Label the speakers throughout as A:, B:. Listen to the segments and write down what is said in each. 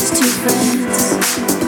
A: just two friends.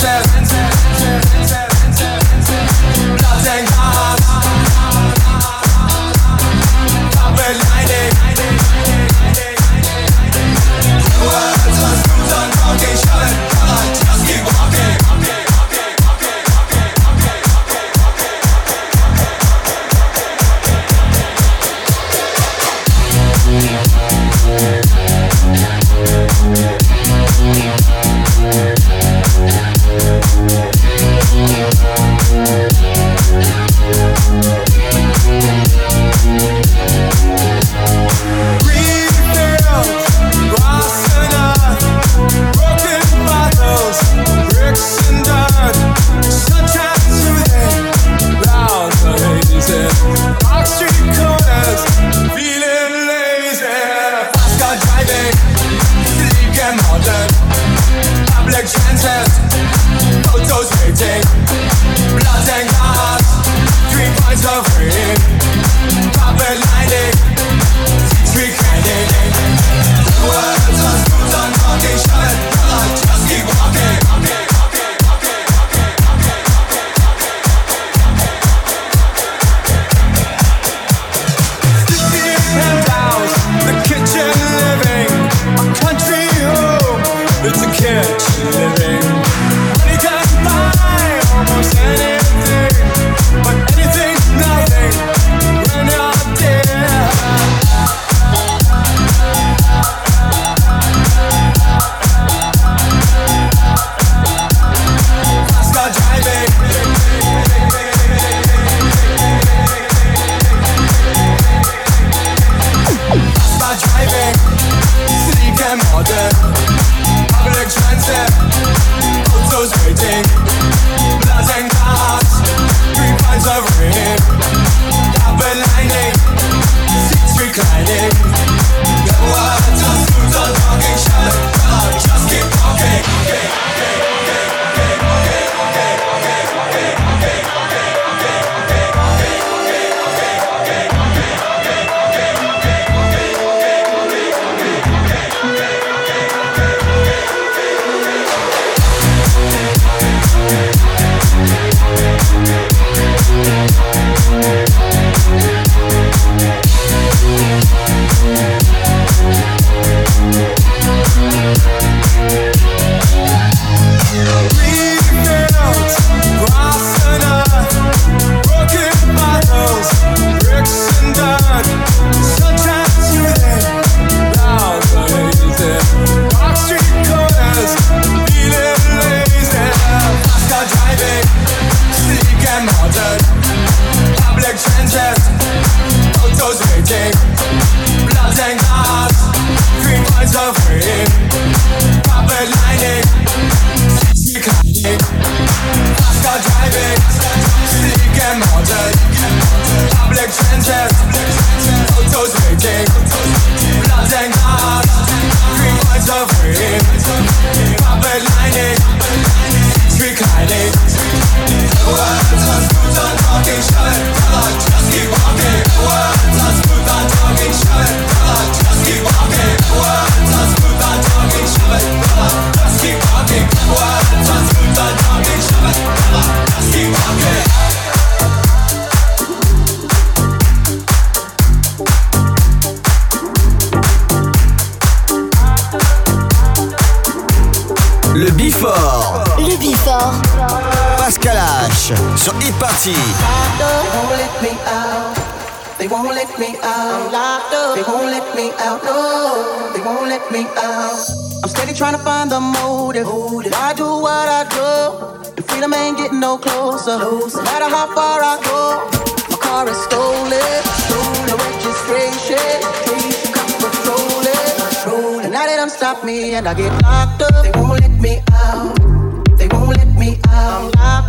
A: princess. Party. They won't let me out. They won't let me out. They won't let me out. No, they won't let me out. I'm steady trying
B: to find the motive. I do what I do. The freedom ain't getting no closer. No matter how far I go, my car is stolen. Stolen registration now they don't stop me and I get locked up. They won't let me out. They won't let me out.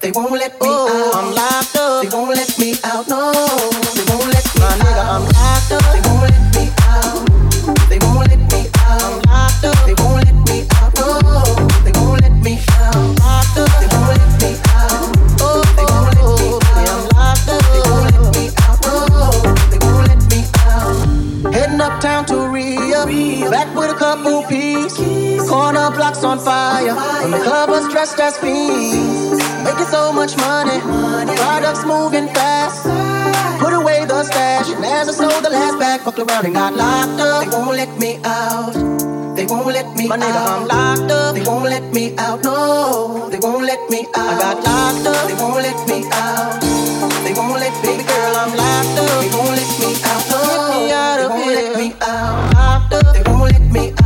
B: They won't let me oh, out. I'm locked up. They won't let me out. No, they won't let me My out. nigga, I'm locked up. They won't on fire, and the club was dressed as fiends. Making so much money, products moving fast. Put away the stash, and as I sold the last bag, fucked around and got locked up. They won't let me out. They won't let me My nigga, I'm locked up. They won't let me out. No, they won't let me out. I got locked up. They won't let me out. They won't let me, Baby girl, I'm locked up. They won't let me out. No, let me out of they won't here. let me out. Locked up. They won't let me out.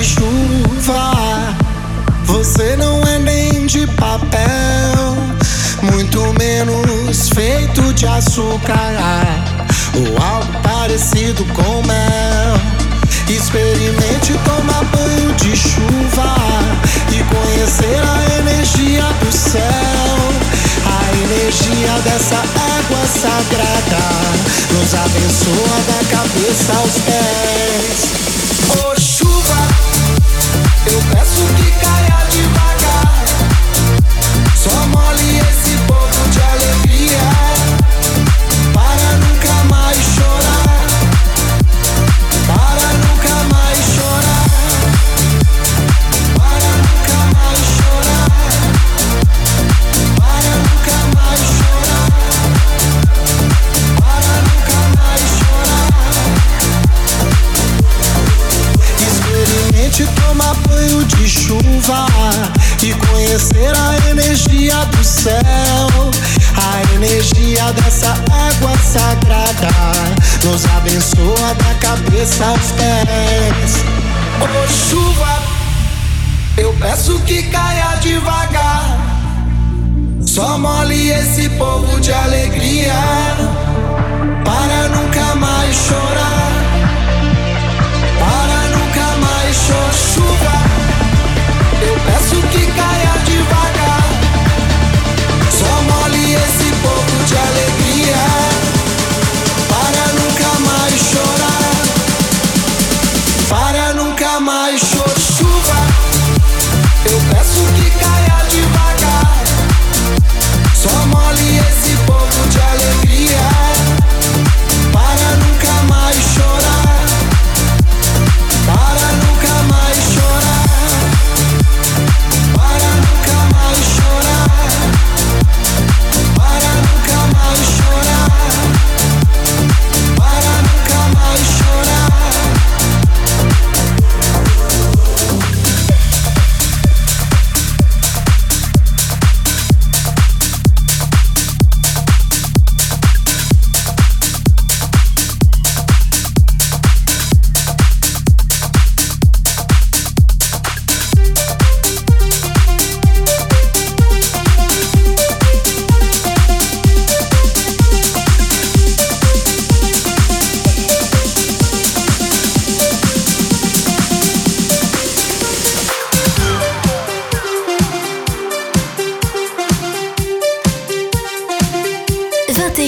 C: De chuva. Você não é nem de papel, muito menos feito de açúcar ou algo parecido com mel. Experimente tomar banho de chuva e conhecer a energia do céu. A energia dessa água sagrada nos abençoa da cabeça aos pés. Só mole esse povo de alegria. Céu. A energia dessa água sagrada nos abençoa da cabeça aos pés. Oh chuva, eu peço que caia devagar. Só mole esse povo de alegria para nunca mais chorar. Para nunca mais chorar chuva. Eu peço que caia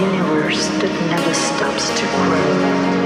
D: universe
E: that never stops to grow.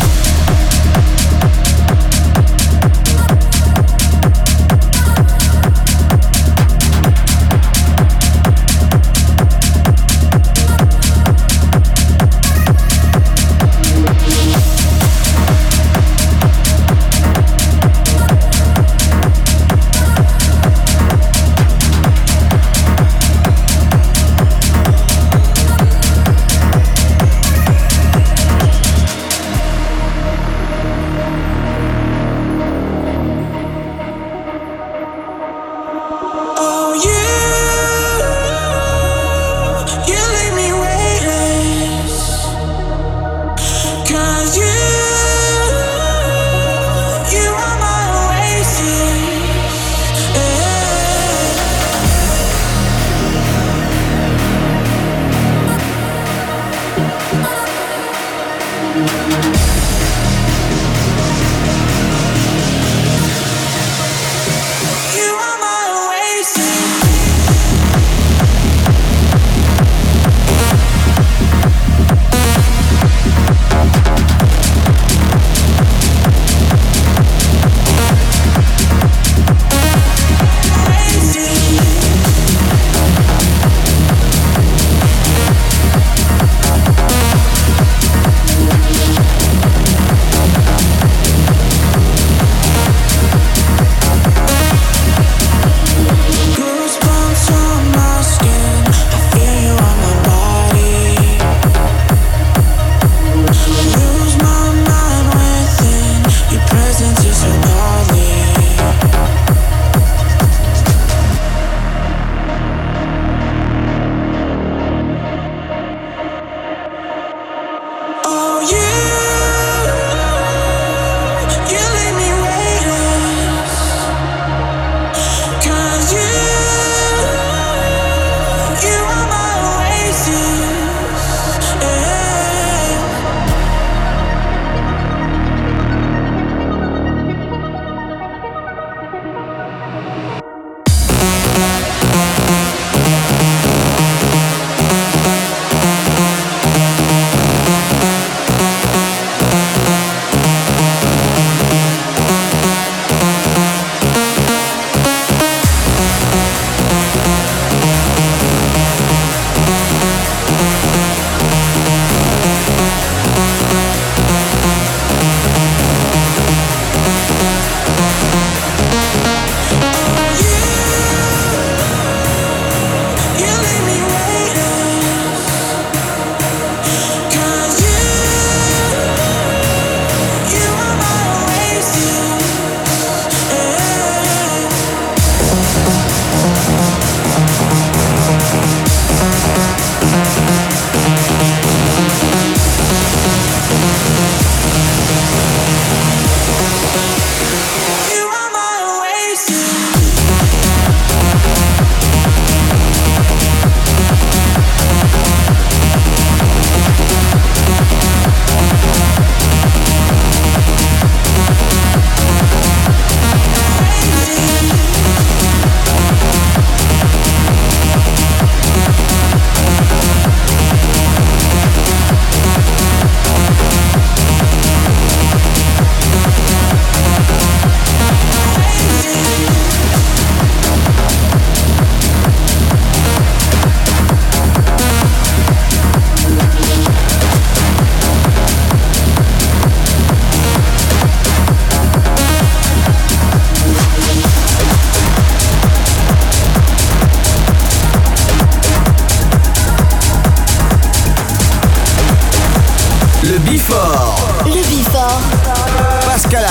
E: Pascal.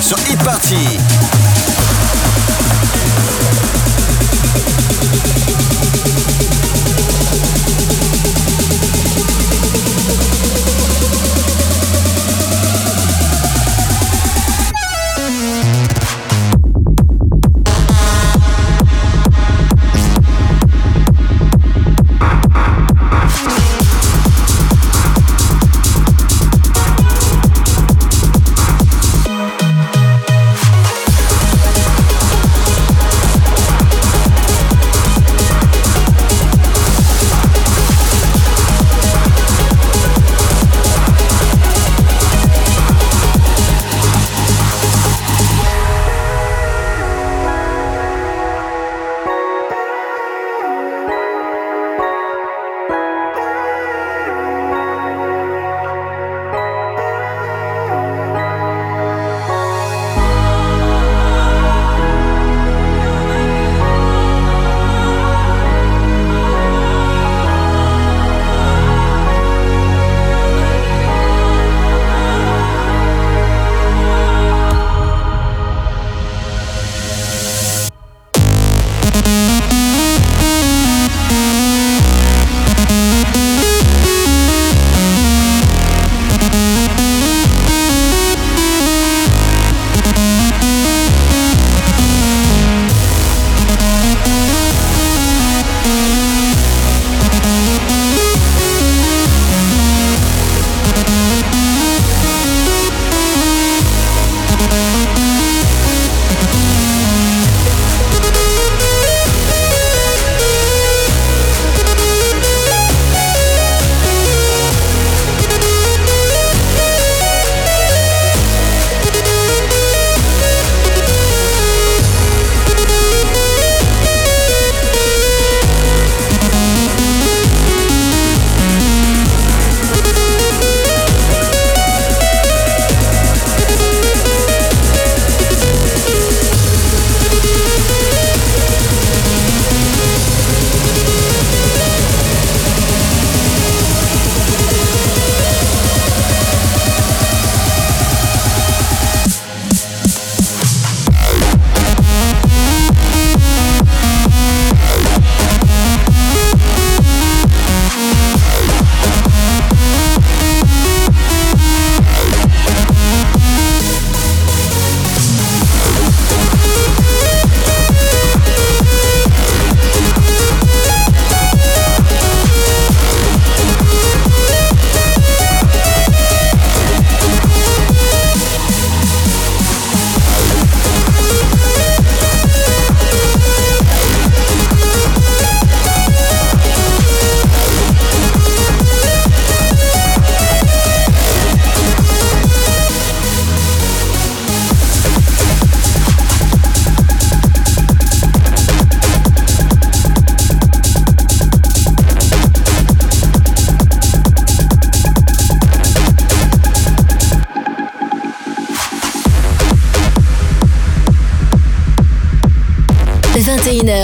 E: Sur Hit Party.